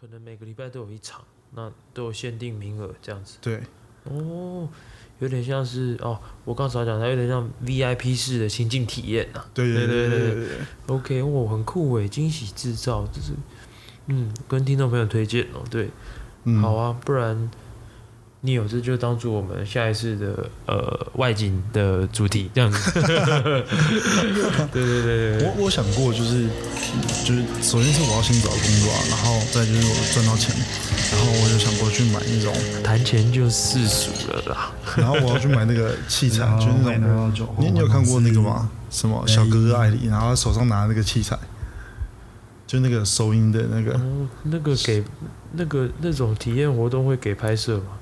可能每个礼拜都有一场那都有限定名额这样子。对。哦有点像是哦我刚才讲它有点像 vip 式的情境体验呐对对对对对 ok 哦很酷诶惊喜制造就是嗯跟听众朋友推荐哦对。好啊不然你有这就当做我们下一次的呃外景的主题这样子。对对对对我我想过，就是就是，首先是我要先找工作啊，然后再就是我赚到钱，然后我就想过去买那种，谈钱就世俗了啦。然后我要去买那个器材，就是那种，你你有看过那个吗？什么小哥哥艾里，然后他手上拿那个器材，就那个收音的那个，哦，那个给那个那种体验活动会给拍摄吗？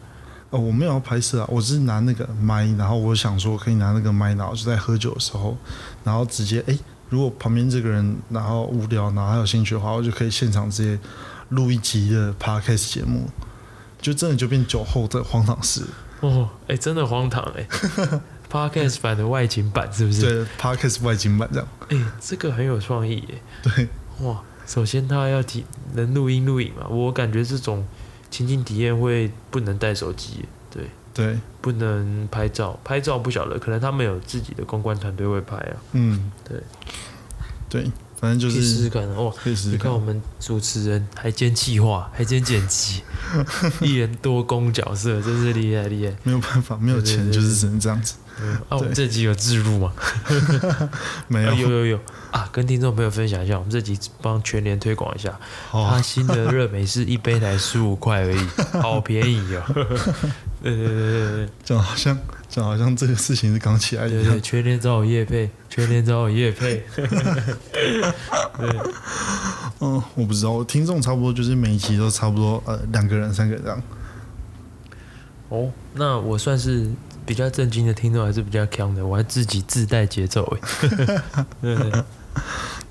哦，我没有要拍摄啊，我只是拿那个麦，然后我想说可以拿那个麦，然后就在喝酒的时候，然后直接哎，如果旁边这个人然后无聊，然后还有兴趣的话，我就可以现场直接录一集的 podcast 节目，就真的就变酒后的荒唐事。哦，哎、真的荒唐哎、Podcast 版的外景版是不是？对 podcast 外景版这样，哎、这个很有创意耶。对，哇，首先他要体能录音录影嘛，我感觉这种情境体验会不能带手机耶，对，对，不能拍照，拍照不晓得，可能他们有自己的公关团队会拍啊，嗯，对，对，反正就是试试是看啊哇。可以试试看你看我。们主持人还兼企划，还兼剪辑，一人多工角色，真是厉害厉害。没有办法，没有钱就是只能这样子。嗯啊，我们这集有置入吗？没有啊，有有有啊！跟听众朋友分享一下，我们这集帮全联推广一下，它好，新的热美式一杯才十五块而已，好便宜哦！对对对对对讲好像讲好像这个事情是刚起来一样对对对，。全年找我叶配，全年找我叶配，对嗯，我不知道，我听众差不多就是每一期都差不多呃两个人、三个人这样。哦，那我算是比较震惊的听众，还是比较强的，我还自己自带节奏哎。对对对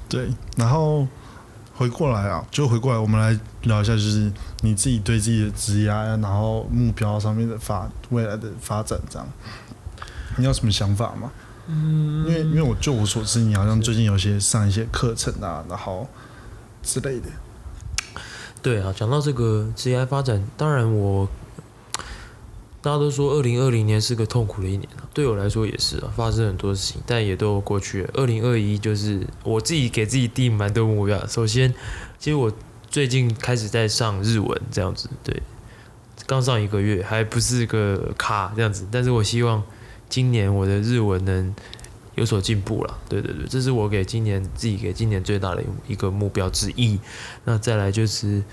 对，然后回过来啊，就回过来，我们来聊一下，就是你自己对自己的职业啊，然后目标上面的发未来的发展这样，你有什么想法吗？嗯，因为因为我就我所知，你好像最近有些上一些课程啊，然后之类的。对啊，讲到这个职业发展，当然我大家都说二零二零年是个痛苦的一年，对我来说也是啊，发生很多事情，但也都过去了。二零二一就是我自己给自己定蛮多目标，首先，其实我最近开始在上日文，这样子，对，刚上一个月，还不是个卡这样子，但是我希望今年我的日文能有所进步了。对对对，这是我给今年自己给今年最大的一个目标之一。那再来就是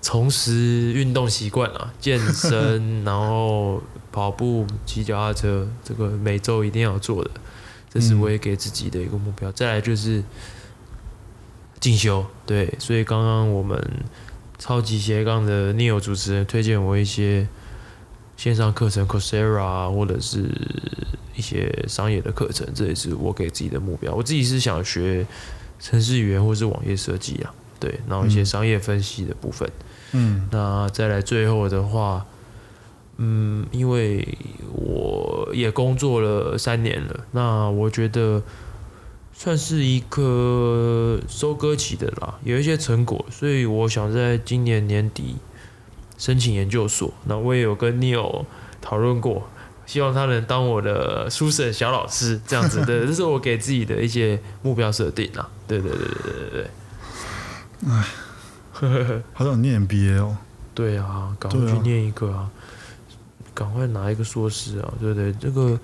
重拾运动习惯啊，健身，然后跑步、骑脚踏车，这个每周一定要做的，这是我也给自己的一个目标。再来就是进修，对，所以刚刚我们超级斜杠的 Neil 主持人推荐我一些线上课程 c o r s e r a，或者是一些商业的课程，这也是我给自己的目标。我自己是想学程式语言或是网页设计啊，对，然后一些商业分析的部分。那再来最后的话，嗯，因为我也工作了三年了，那我觉得算是一个收割期的啦，有一些成果，所以我想在今年年底申请研究所。那我也有跟 Neil 讨论过，希望他能当我的书审小老师，这样子的，这是我给自己的一些目标设定啊。对对对对对对对。好想念 MBA 哦。对啊，赶快去念一个啊，赶快拿一个硕士啊，对不对？这个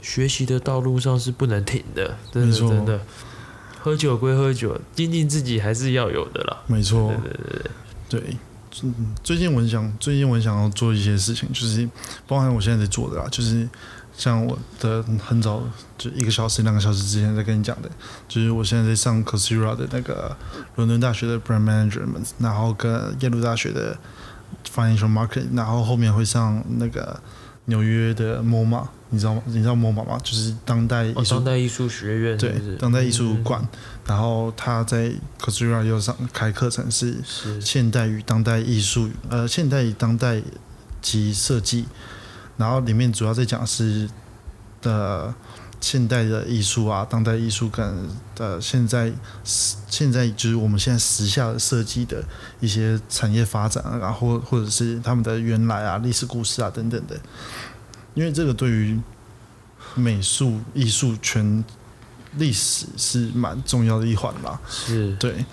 学习的道路上是不能停的，真的真的。喝酒归喝酒，精进自己还是要有的啦。没错，对对对对，对，嗯，最近我很想，最近我很想要做一些事情，就是包含我现在在做的啦，就是像我的很早就一个小时、两个小时之前在跟你讲的，就是我现在在上 Coursera 的那个伦敦大学的 Brand Management，然后跟耶鲁大学的 Financial Market，然后后面会上那个纽约的 MoMA，你知道吗？你知道 MoMA 吗？就是当代艺哦，术当代艺术学院对，当代艺术嗯馆，然后他在 Coursera 又上开课程是是现代与当代艺术，呃，现代与当代及设计，然后里面主要在讲是的现代的艺术啊，当代艺术跟的现在现在就是我们现在时下的设计的一些产业发展啊，然后或者是他们的原来啊、历史故事啊等等的，因为这个对于美术艺术圈历史是蛮重要的一环吧。是对，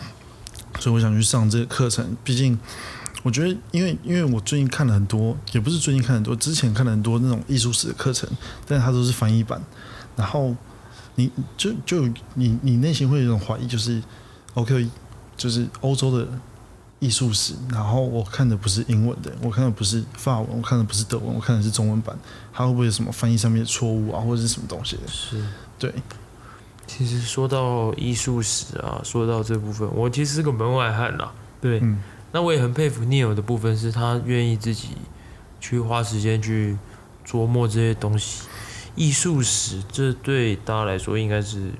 所以我想去上这个课程。毕竟，我觉得，因为因为我最近看了很多，也不是最近看很多，之前看了很多那种艺术史的课程，但是它都是翻译版。然后，你就就你你内心会有一种怀疑，就是 OK，就是欧洲的艺术史，然后我看的不是英文的，我看的不是法文，我看的不是德文，我看的是中文版，它会不会有什么翻译上面的错误啊，或者是什么东西的？是。对，其实说到艺术史啊，说到这部分，我其实是个门外汉啦。对，嗯那我也很佩服 Neil 的部分，是他愿意自己去花时间去琢磨这些东西。艺术史，这对大家来说应该是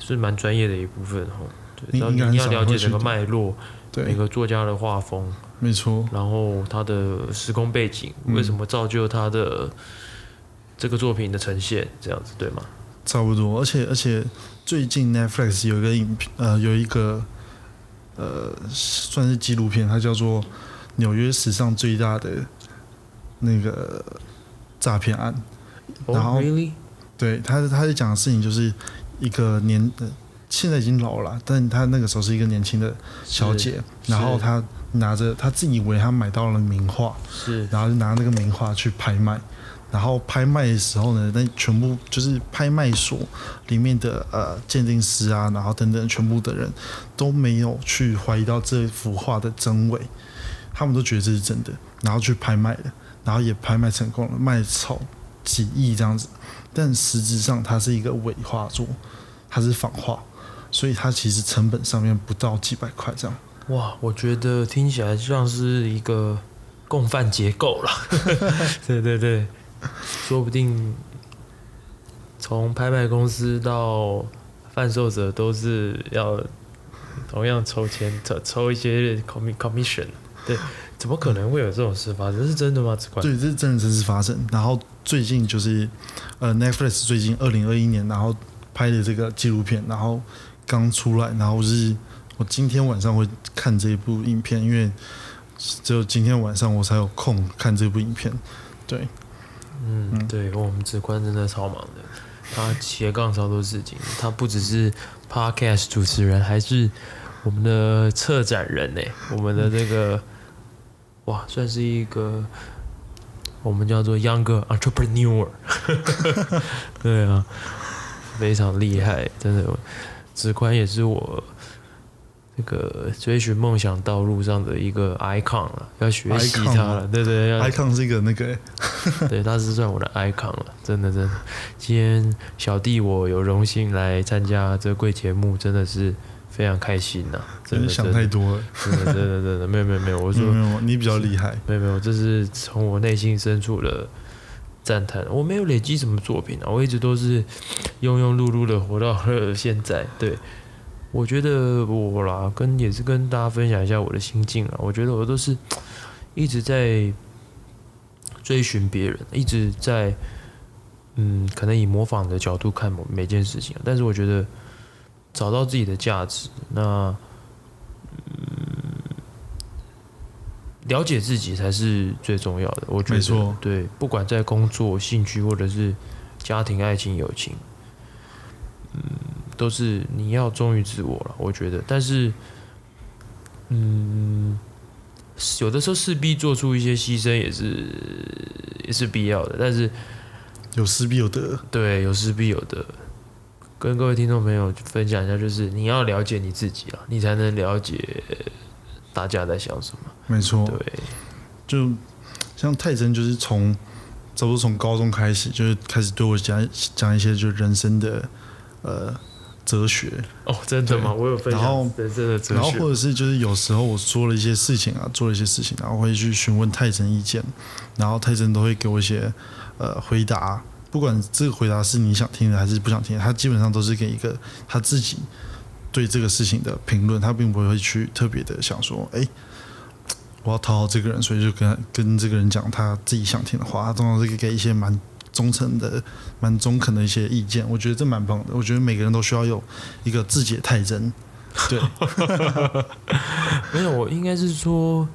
是蛮专业的一部分哈。对，然后你要了解整个脉络，每，个作家的画风，没错，然后他的时空背景，嗯为什么造就他的这个作品的呈现，这样子对吗？差不多，而且而且最近 Netflix 有一个影片，呃，有一个呃算是纪录片，它叫做《纽约史上最大的那个诈骗案》。然 really？对，他他在讲的事情就是一个年，呃现在已经老了，但他那个时候是一个年轻的小姐，然后她拿着，她自以为她买到了名画，是然后就拿那个名画去拍卖，然后拍卖的时候呢，那全部就是拍卖所里面的呃鉴定师啊，然后等等全部的人都没有去怀疑到这幅画的真伪，他们都觉得这是真的，然后去拍卖了，然后也拍卖成功了，卖超几亿这样子，但实质上它是一个伪画作，它是仿画，所以它其实成本上面不到几百块这样。哇，我觉得听起来像是一个 共犯结构了。对 对对，说不定从拍卖公司到贩售者都是要同样抽签，抽抽一些 commi commission。对，怎么可能会有这种事发生？是真的吗？子冠？对，这是真的真实发生。然后最近就是呃，Netflix 最近二零二一年然后拍的这个纪录片，然后刚出来，然后是我今天晚上会看这部影片，因为只有今天晚上我才有空看这部影片。对，嗯，对，我们子宽真的超忙的，他斜杠超多事情，他不只是 podcast 主持人，还是我们的策展人呢，我们的这个哇，算是一个我们叫做 younger entrepreneur，对啊，非常厉害，真的，子宽也是我。这个追寻梦想道路上的一个 icon 了，要学习他了，对对，要 icon 是一个那个 对，他是算我的 icon 了，真的真的。今天小弟我有荣幸来参加这贵节目，真的是非常开心呐、真的想太多了。真的真的真的 没有没有没有，我说你比较厉害。没有没有，这是从我内心深处的赞叹。我没有累积什么作品啊，我一直都是庸庸碌碌的活到了现在。对，我觉得我啦，跟也是跟大家分享一下我的心境啊。我觉得我都是一直在追寻别人，一直在嗯，可能以模仿的角度看某每件事情，但是我觉得找到自己的价值，那嗯了解自己才是最重要的。我觉得对，不管在工作、兴趣或者是家庭、爱情、友情，嗯，都是你要忠于自我了。我觉得，但是，嗯，有的时候势必做出一些牺牲，也是也是必要的。但是，有失必有得。对，有失必有得。跟各位听众朋友分享一下，就是你要了解你自己了，你才能了解大家在想什么。没错。对，就像泰森，就是从差不多从高中开始，就是开始对我讲讲一些就人生的呃哲学，哦，真的吗？我有分享然后享人生的哲学然后或。者是就是有时候我说了一些事情啊，做了一些事情，然后会去询问泰森意见，然后泰森都会给我一些呃回答，不管这个回答是你想听的还是不想听的，他基本上都是给一个他自己对这个事情的评论，他并不会去特别的想说，哎。我要讨好这个人，所以就跟跟这个人讲他自己想听的话。他通常是给一些蛮忠诚的、蛮中肯的一些意见，我觉得这蛮棒的。我觉得每个人都需要有一个自己的太真。对，没有，我应该是说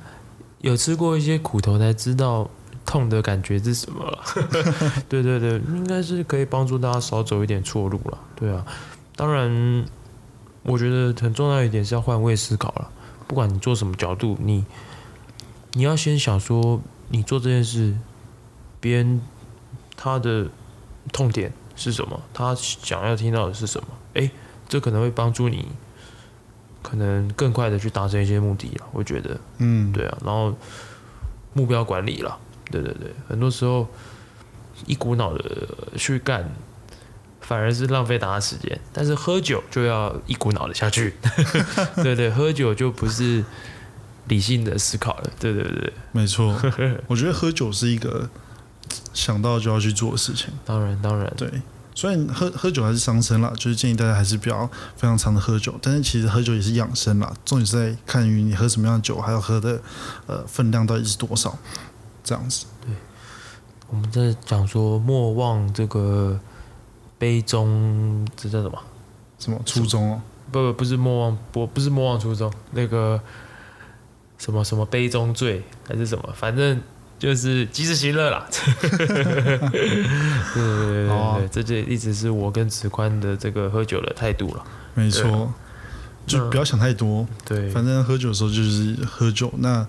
有吃过一些苦头才知道痛的感觉是什么了。对对对，应该是可以帮助大家少走一点错路了。对啊，当然，我觉得很重要一点是要换位思考了。不管你做什么角度，你你要先想说，你做这件事，别人他的痛点是什么，他想要听到的是什么？诶，这可能会帮助你。可能更快的去达成一些目的了，我觉得，嗯，对啊，然后目标管理了，对对对，很多时候一股脑的去干，反而是浪费大家时间。但是喝酒就要一股脑的下去，对对，喝酒就不是理性的思考了，对对对，没错。我觉得喝酒是一个想到就要去做的事情，当然当然，对。虽然喝喝酒还是伤身啦，就是建议大家还是不要非常常的喝酒。但是其实喝酒也是养生啦，重点是在看于你喝什么样的酒，还有喝的呃分量到底是多少，这样子。对，我们在讲说莫忘这个杯中，这叫什么？什么初衷哦？不不不是莫忘，不不是莫忘初衷，那个什么什么杯中醉还是什么，反正。就是及时行乐啦，对对对对，这就一直是我跟子宽的这个喝酒的态度了。没错，就不要想太多，对，反正喝酒的时候就是喝酒，那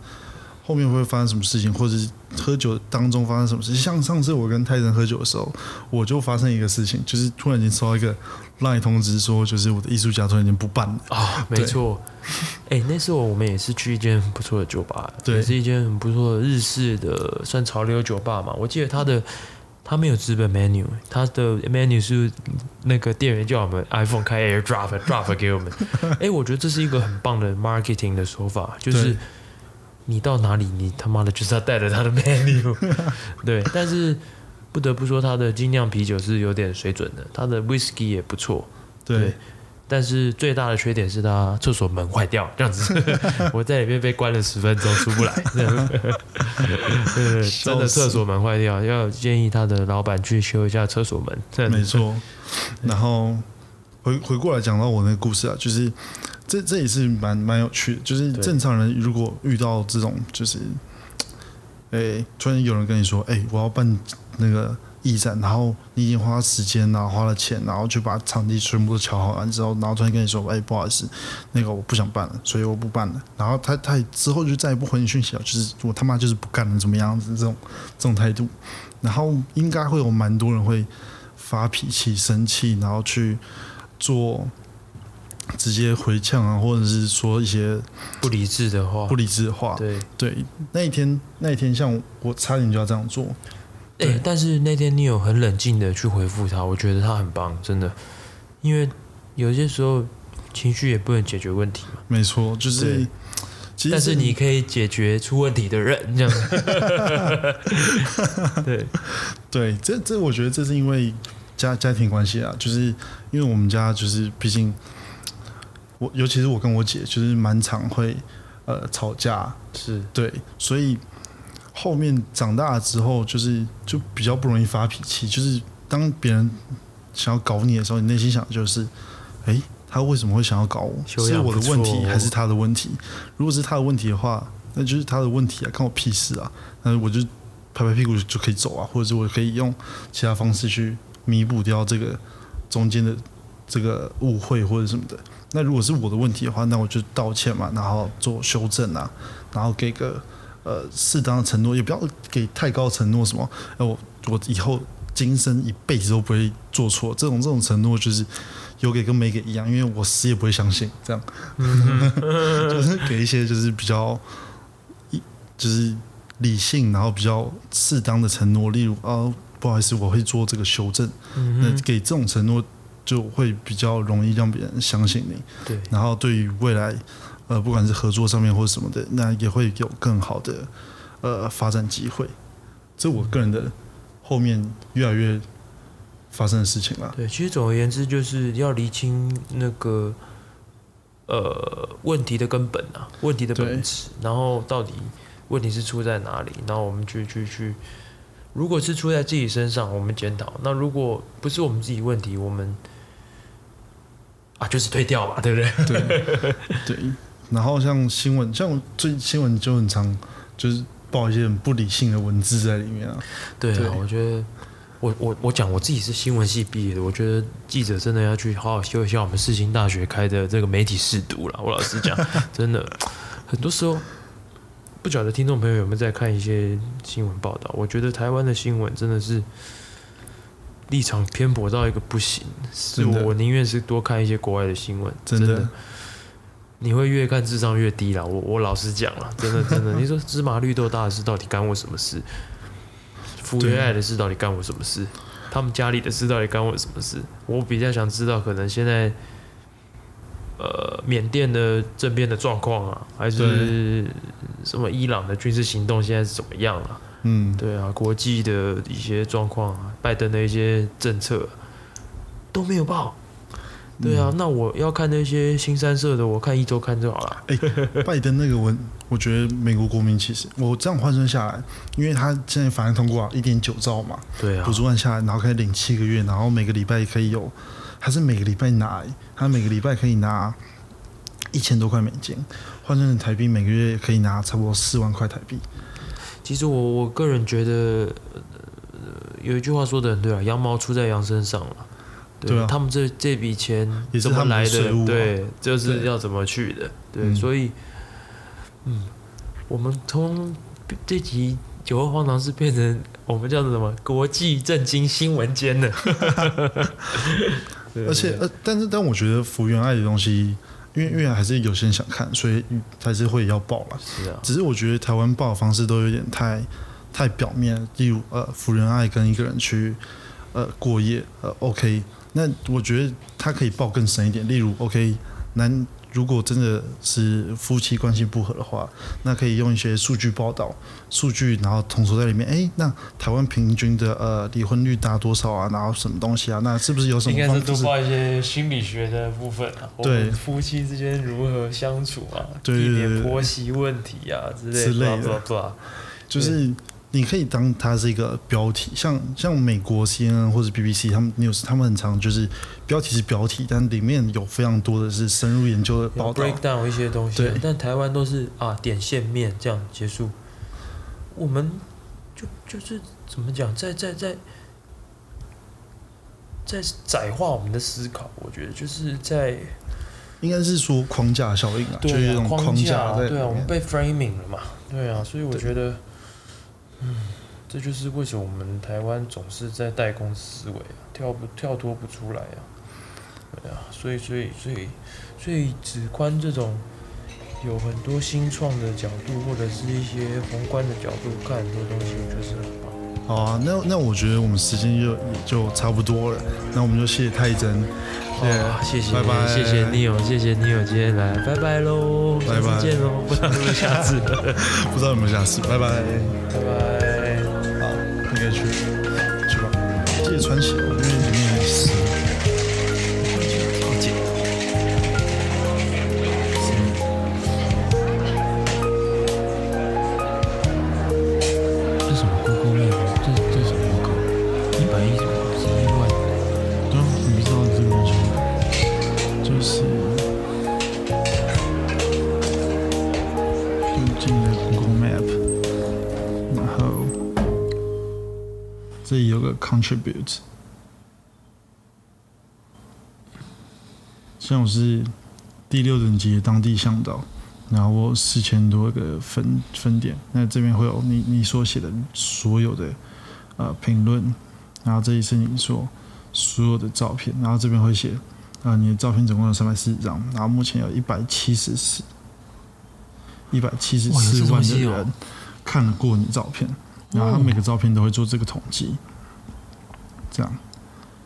后面会发生什么事情，或者是。喝酒当中发生什么事情？像上次我跟泰森喝酒的时候，我就发生一个事情，就是突然间收到一个赖通知，说就是我的艺术家突然间不办了啊！没错，哎，那时候我们也是去一间很不错的酒吧，对，是一间很不错的日式的算潮流酒吧嘛。我记得他的他没有资本 menu，他的 menu 是那个店员叫我们 iPhone 开 AirDrop drop 给我们。哎，我觉得这是一个很棒的 marketing 的手法，就是。你到哪里，你他妈的就是要带着他的 menu，对。但是不得不说，他的精酿啤酒是有点水准的，他的 whisky 也不错，对。但是最大的缺点是他厕所门坏掉，这样子，我在里面被关了十分钟出不来。对，真的厕所门坏掉，要建议他的老板去修一下厕所门。没错。然后回回过来讲到我那个故事啊，就是。这这也是蛮蛮有趣的，就是正常人如果遇到这种，就是，哎，突然有人跟你说，哎，我要办那个驿站，然后你已经花时间然后，花了钱，然后就把场地全部都敲好完之后，然后突然跟你说，哎，不好意思，那个我不想办了，所以我不办了。然后他他之后就再也不回你讯息了，就是我他妈就是不干了，怎么样子这种这种态度，然后应该会有蛮多人会发脾气、生气，然后去做。直接回呛啊，或者是说一些不理智的话，不理智的话。对对，那一天那一天，像我差点就要这样做。哎，但是那天你有很冷静的去回复他，我觉得他很棒，真的。因为有些时候情绪也不能解决问题嘛。没错，就是。但是你可以解决出问题的人，这样。对对，这这我觉得这是因为家家庭关系啊，就是因为我们家就是毕竟。我尤其是我跟我姐，就是蛮常会呃吵架，是对，所以后面长大了之后，就是就比较不容易发脾气。就是当别人想要搞你的时候，你内心想的就是，哎，他为什么会想要搞我？是我的问题还是他的问题？如果是他的问题的话，那就是他的问题啊，关我屁事啊！那我就拍拍屁股就可以走啊，或者是我可以用其他方式去弥补掉这个中间的这个误会或者什么的。那如果是我的问题的话，那我就道歉嘛，然后做修正啊，然后给个呃适当的承诺，也不要给太高承诺，什么，哎我我以后今生一辈子都不会做错，这种这种承诺就是有给跟没给一样，因为我死也不会相信这样，就是给一些就是比较一就是理性，然后比较适当的承诺，例如啊不好意思，我会做这个修正，那给这种承诺。就会比较容易让别人相信你，对。然后对于未来，呃，不管是合作上面或者什么的，那也会有更好的呃发展机会。这我个人的后面越来越发生的事情了。对，其实总而言之，就是要厘清那个呃问题的根本啊，问题的本质，然后到底问题是出在哪里，然后我们去去去如果是出在自己身上，我们检讨；那如果不是我们自己问题，我们啊就是推掉吧，对不对？对对。然后像新闻，像最新闻就很常就是报一些很不理性的文字在里面啊。对对啊，我觉得我我我讲我自己是新闻系毕业的，我觉得记者真的要去好好修一下我们世新大学开的这个媒体试读了。我老实讲，真的很多时候不晓得听众朋友有没有在看一些新闻报道。我觉得台湾的新闻真的是立场偏颇到一个不行，是我宁愿是多看一些国外的新闻，真的真的。你会越看智商越低啦，我我老实讲了，真的真的，你说芝麻绿豆大的事到底干我什么事？福原爱的事到底干我什么事？他们家里的事到底干我什么事？我比较想知道，可能现在呃缅甸的政变的状况啊，还是什么伊朗的军事行动现在是怎么样啊？嗯，对啊，国际的一些状况啊，拜登的一些政策都没有报。对啊，那我要看那些新三社的，我看一周看就好了。拜登那个文，我觉得美国国民其实我这样换算下来，因为他现在法案通过啊，一点九兆嘛，对啊补，助案下来，然后可以领七个月，然后每个礼拜可以有，还是每个礼拜拿欸，他每个礼拜可以拿一千多块美金，换算成台币，每个月可以拿差不多四万块台币。其实我我个人觉得，呃，有一句话说的很对啊，羊毛出在羊身上了。对啊他们这这笔钱怎么也是他们的来税务啊对，就是要怎么去的。对，嗯所以，嗯，我们从这集酒后荒唐是变成我们叫做什么国际震惊新闻间了。对而且呃，但是但我觉得福原爱的东西，因为因为还是有些人想看，所以还是会要报啦。是啊，只是我觉得台湾报的方式都有点太太表面，例如呃，福原爱跟一个人去呃过夜，呃，OK，那我觉得他可以报更深一点，例如 OK，男如果真的是夫妻关系不和的话，那可以用一些数据报道，数据然后统筹在里面，哎，那台湾平均的呃离婚率达多少啊？然后什么东西啊？那是不是有什么应该？是多报一些心理学的部分啊，对夫妻之间如何相处啊，对对对对婆媳问题啊之类之类的就是你可以当它是一个标题，像像美国 CNN 或者 BBC 他们 news 他们很常就是标题是标题，但里面有非常多的是深入研究的报要道。break down 一些东西啊对，但台湾都是啊点线面这样结束。我们就就是怎么讲，在在在在窄化我们的思考，我觉得就是在应该是说框架效应啊，就是一对啊种框架架对啊，我们。被 framing 了嘛，对啊，所以我觉得，嗯，这就是为什么我们台湾总是在代工思维啊，跳不跳脱不出来啊，对啊，所以所以所以所以只观这种有很多新创的角度，或者是一些宏观的角度看很多东西，我觉得是很棒。好啊，那那我觉得我们时间就也就差不多了，那我们就谢谢泰珍，谢谢哦谢谢拜拜。谢谢 Neil，谢谢 Neil 今天来，拜拜喽，下拜。拜次见喽，不知道有没有下次，不知道有没有下次，拜拜。拜拜。好，应该去去吧，记得穿鞋，就是就进了 Google Map，然后这里有个 Contribute，像我是第六等级的当地向导，然后我四千多个分分点，那这边会有你你所写的所有的呃评论，然后这里是你所所有的照片，然后这边会写，啊、你的照片总共有三百四十张，然后目前有一百七十四，一百七十四万的人看过你照片，然后他每个照片都会做这个统计，这样，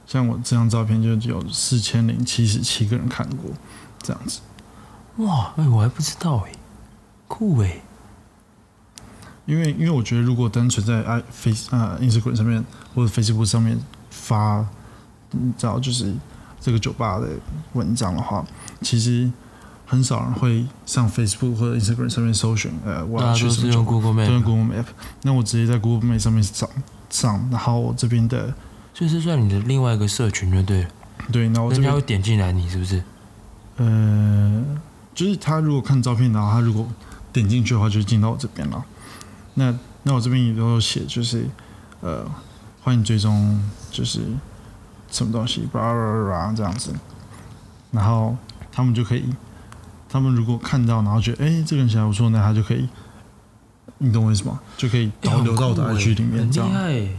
像我这张照片就有四千零七十七个人看过，这样子，哇，哎，我还不知道哎，酷哎。因为因为我觉得如果单纯在 i face 啊 Instagram 上面或者 Facebook 上面发，你知道就是这个酒吧的文章的话，其实很少人会上 Facebook 或者 Instagram 上面搜寻，呃，我要去什么酒吧都用。Google Map。那我直接在 Google Map 上面找，上，然后我这边的就是算你的另外一个社群就对了，对，然后我这边人家会点进来你是不是？呃，就是他如果看照片，然后他如果点进去的话，就进到我这边了。那那我这边也都有写，就是呃，欢迎追踪，就是什么东西，巴拉巴拉这样子。然后他们就可以，他们如果看到，然后觉得哎、这个人写的不错，那他就可以，你懂我意思吗？就可以导流到我的 IG 里面这样。厉害欸。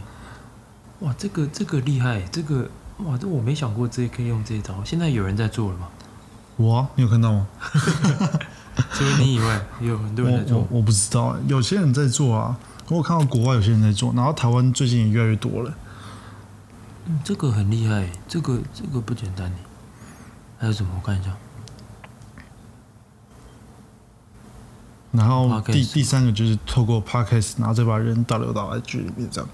哇，这个这个厉害，这个哇，这我没想过这可以用这一招。现在有人在做了吗？我啊、你有看到吗？除了你以外，有很多人在做。我我我不知道欸，有些人在做啊。我看到国外有些人在做，然后台湾最近也越来越多了。嗯，这个很厉害，这个这个不简单欸还有什么？我看一下。然后第第三个就是透过 podcast，然后再把人导流到 IG 里面，这样，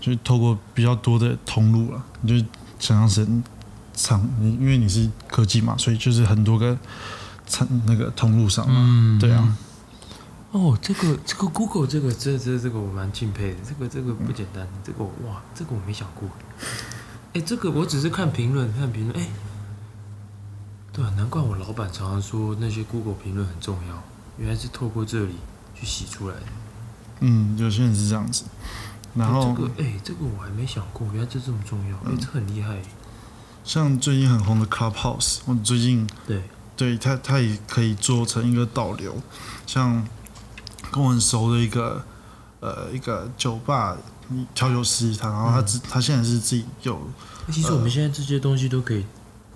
就是透过比较多的通路了。你就想象成厂，你因为你是科技嘛，所以就是很多个场那个通路上嘛，嗯对啊。哦，这个这个 Google 这个这这这个我蛮敬佩的，这个这个不简单，这个我哇，这个我没想过。哎，这个我只是看评论看评论，哎，对啊，难怪我老板常常说那些 Google 评论很重要，原来是透过这里去洗出来的。嗯，有些人是这样子。然后哎这个哎，这个我还没想过，原来这这么重要，哎，这很厉害。像最近很红的 Clubhouse，我最近对，对它它也可以做成一个导流，像跟我很熟的一个呃一个酒吧调酒师，他然后他自、他现在是自己有，其实我们现在这些东西都可以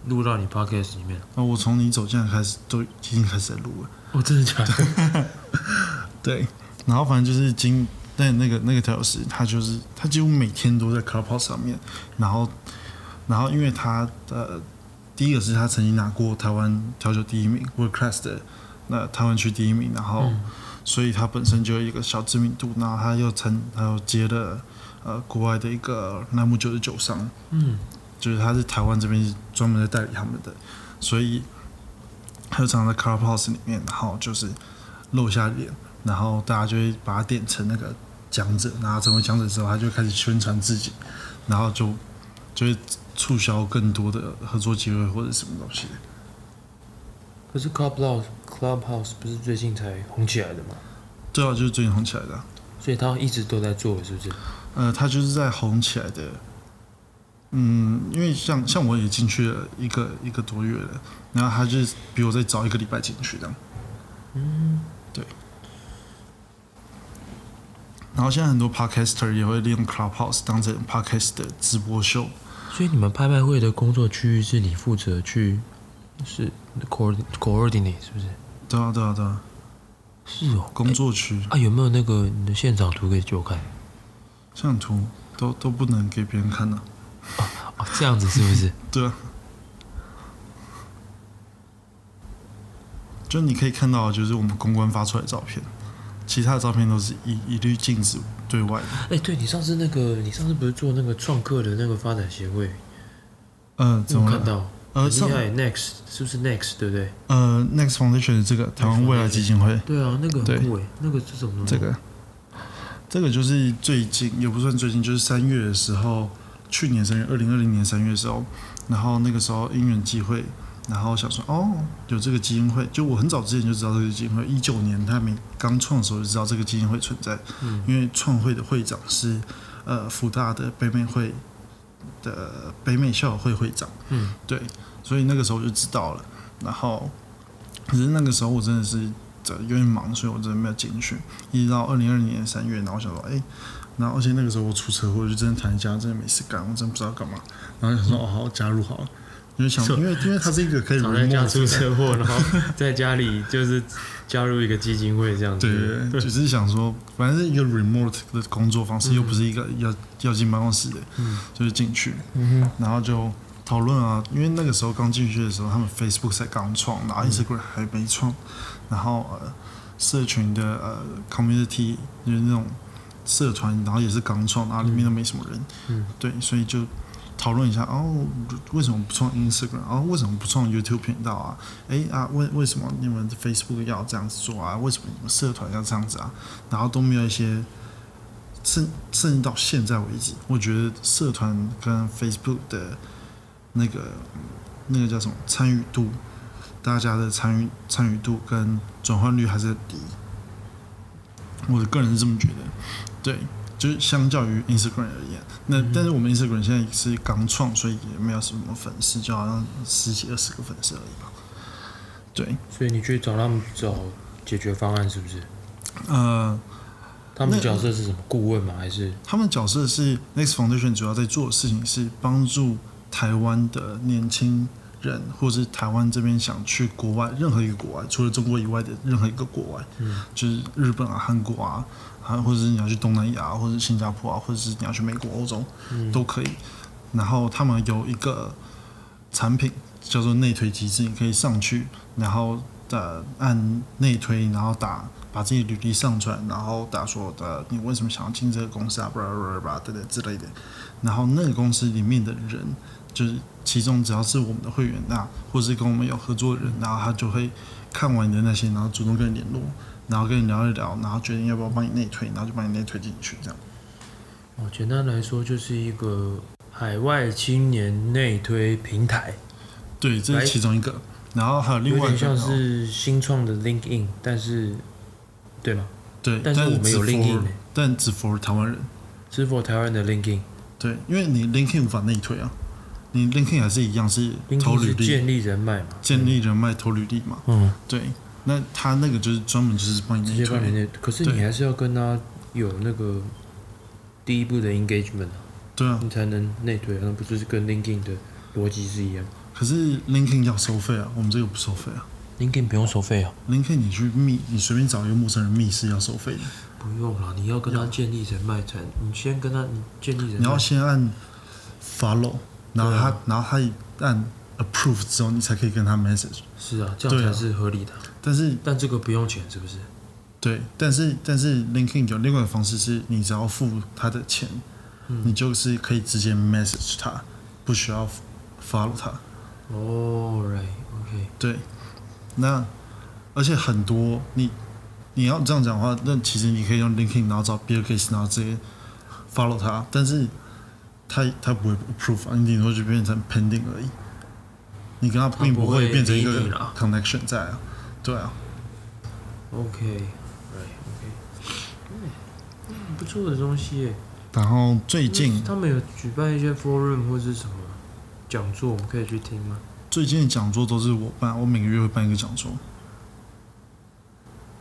录到你 Podcast 里面。呃我从你走进来开始都已经开始在录了，哦，真的假的？对，然后反正就是今那那个那个调酒师，他就是他几乎每天都在 Clubhouse 上面，然后然后因为他呃第一个是他曾经拿过台湾调酒第一名 World Class 的那台湾区第一名，然后。嗯所以他本身就有一个小知名度，然后他又参，他又接了呃国外的一个楠木九十九商，嗯，就是他是台湾这边专门在代理他们的，所以他就常常在 Clubhouse 里面，然后就是露一下脸，然后大家就会把他点成那个讲者，然后成为讲者之后，他就开始宣传自己，然后就就会促销更多的合作机会或者什么东西。可是 Clubhouse Clubhouse 不是最近才红起来的吗？对啊，就是最近红起来的啊、所以他一直都在做，是不是？呃，他就是在红起来的。嗯，因为像像我也进去了一个一个多月了，然后他就是比我再早一个礼拜进去的。嗯，对。然后现在很多 podcaster 也会利用 Clubhouse 当成 podcast 的直播秀。所以你们拍卖会的工作区域是你负责去是 coord coordinate 是不是？对啊，对啊，对啊，是哦，工作区、啊有没有那个你的现场图可以给我看？像图都都不能给别人看的、哦，这样子是不是？对啊。就你可以看到，就是我们公关发出来的照片，其他的照片都是一一律禁止对外的。哎、对你上次那个，你上次不是做那个创客的那个发展协会，嗯，你怎么看到？呃，上很厉害，Next 是不是 Next 对不对？呃，Next Foundation 的这个台湾未来基金会，对啊，那个很酷哎，那个是什么东西？这个。这个就是最近也不算最近，就是三月的时候，去年三月，二零二零年三月的时候，然后那个时候因缘际会，然后想说哦，有这个基金会，就我很早之前就知道这个基金会，一九年他们刚创的时候就知道这个基金会存在，嗯。因为创会的会长是呃福大的北美会的北美校友会会长。嗯，对，所以那个时候我就知道了。然后，可是那个时候我真的是这有点忙，所以我真的没有进去。一直到二零二零年三月，然后我想说，哎、然后而且那个时候我出车祸，就真的躺在家，真的没事干，我真的不知道干嘛。然后想说，哦，好，加入好了。因为想，因为因为它是一个可以 躺在家出车祸，然后 在家里就是加入一个基金会这样子。对，只是想说，反正是一个 remote 的工作方式，又不是一个要要进办公室的，嗯。就是进去，嗯哼，然后就讨论啊，因为那个时候刚进去的时候，他们 Facebook 才刚创，然后嗯。Instagram 还没创，然后呃，社群的呃 community 就是那种社团，然后也是刚创，然后里面都没什么人，嗯。对，所以就讨论一下，哦，为什么不创 Instagram？哦，为什么不创 YouTube 频道啊？诶啊，为为什么你们 Facebook 要这样子做啊？为什么你们社团要这样子啊？然后都没有一些甚甚至到现在为止，我觉得社团跟 Facebook 的那个那个叫什么参与度，大家的参与参与度跟转换率还是低。我的个人是这么觉得，对，就是相较于 Instagram 而言，那、但是我们 Instagram 现在是刚创，所以也没有什么粉丝，就好像十几二十个粉丝而已吧。对，所以你去找他们找解决方案是不是？呃，他们那角色是什么？顾问吗？还是他们角色是 Next Foundation 主要在做的事情是帮助台湾的年轻人，或是台湾这边想去国外任何一个国外，除了中国以外的任何一个国外，嗯就是日本啊、韩国啊，啊，或者是你要去东南亚，或者是新加坡啊，或者是你要去美国、欧洲，嗯都可以。然后他们有一个产品叫做内推机制，你可以上去，然后呃按内推，然后打把自己履历上传，然后打说的你为什么想要进这个公司啊，巴拉巴拉巴拉等等之类的。然后那个公司里面的人，就是其中只要是我们的会员那，或是跟我们有合作的人，然后他就会看完你的那些，然后主动跟你联络，然后跟你聊一聊，然后决定要不要帮你内推，然后就帮你内推进去这样。哦，简单来说就是一个海外青年内推平台，对，这是其中一个。然后还有另外一个，点像是新创的 LinkedIn，但是对吗？对，但是我们有只 LinkedIn 但只 for 台湾人。是否台湾的 LinkedIn？对，因为你 LinkedIn 无法内推啊，你 LinkedIn 还是一样是投履历、建立人脉嘛？建立人脉、投履历嘛。嗯，对，那他那个就是专门就是帮你直内推。接帮你内，可是你还是要跟他有那个第一步的 engagement 啊，对啊，你才能内推啊，那不就是跟 LinkedIn 的逻辑是一样可是 LinkedIn 要收费啊，我们这个不收费啊。？LinkedIn 不用收费啊？LinkedIn 你去密，你随便找一个陌生人密是要收费的，不用啦，你要跟他建立人脉才，你先跟他你建立人你要，先按 follow，然后他，啊然后他一按 approve 之后，你才可以跟他 message。是啊，这样才是合理的。但是但这个不用钱，是不是？对，但是但是 LinkedIn 有另外一个方式是，你只要付他的钱，嗯你就是可以直接 message 他，不需要 follow 他。哦，right，OK，对，那而且很多你你要这样讲的话，那其实你可以用 LinkedIn，然后找 Bill Gates，然后直接 follow 他，但是他他不会 approve，啊你顶多就变成 pending 而已。你跟他并不会变成一个 connection 在啊，对啊，OK，right，OK，嗯，不错的东西耶。然后最近他们有举办一些 forum 或是什么讲座，我们可以去听吗？最近的讲座都是我办，我每个月会办一个讲座。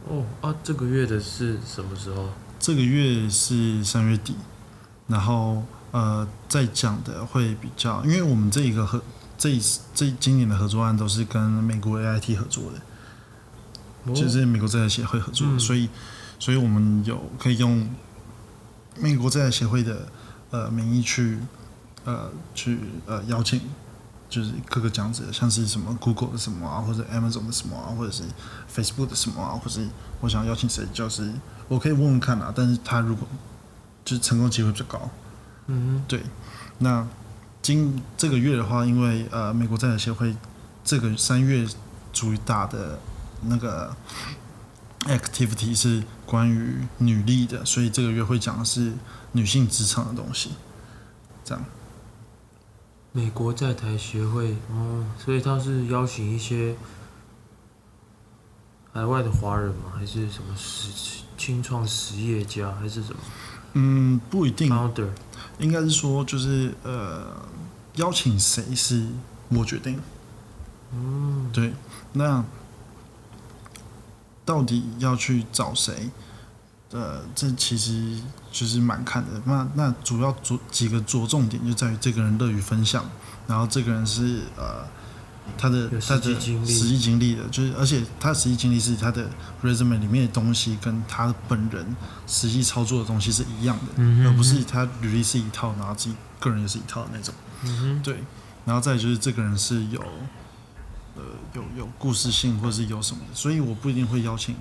哦啊，这个月的是什么时候？这个月是三月底，然后呃，再讲的会比较，因为我们这一个合这一这今年的合作案都是跟美国 AIT 合作的，哦就是美国在台协会合作所以所以我们有可以用美国在台协会的呃名义去呃去呃邀请。就是各个讲者，像是什么 Google 的什么啊，或者 Amazon 的什么啊，或者是 Facebook 的什么啊，或者是我想邀请谁，就是我可以问问看啊。但是他如果就是成功机会比较高，嗯对。那今这个月的话，因为呃美国在台协会这个三月主打的那个 activity 是关于女力的，所以这个月会讲的是女性职场的东西。这样，美国在台协会哦，所以他是邀请一些海外的华人吗？还是什么实清创实业家，还是什么嗯，不一定，founder？应该是说就是呃邀请谁是我决定。嗯，对，那到底要去找谁？呃，这其实就是蛮看的。那那主要着几个着重点就在于这个人乐于分享，然后这个人是呃他的实际的经历实际经历的，就是而且他实际经历是他的 resume 里面的东西跟他本人实际操作的东西是一样的，嗯哼而不是他履历是一套，然后自己个人也是一套的那种。嗯哼，对，然后再就是这个人是有，呃，有有故事性或者是有什么的，所以我不一定会邀请，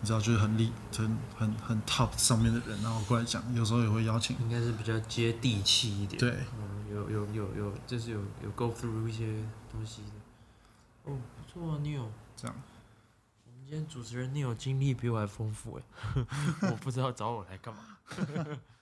你知道，就是很厉、很很很 top 上面的人，然后过来讲，有时候也会邀请，应该是比较接地气一点。对，嗯，有有有有，就是有有 go through 一些东西的。哦，不错啊，你有。这样。今天主持人你有经历比我还丰富哎，我不知道找我来干嘛。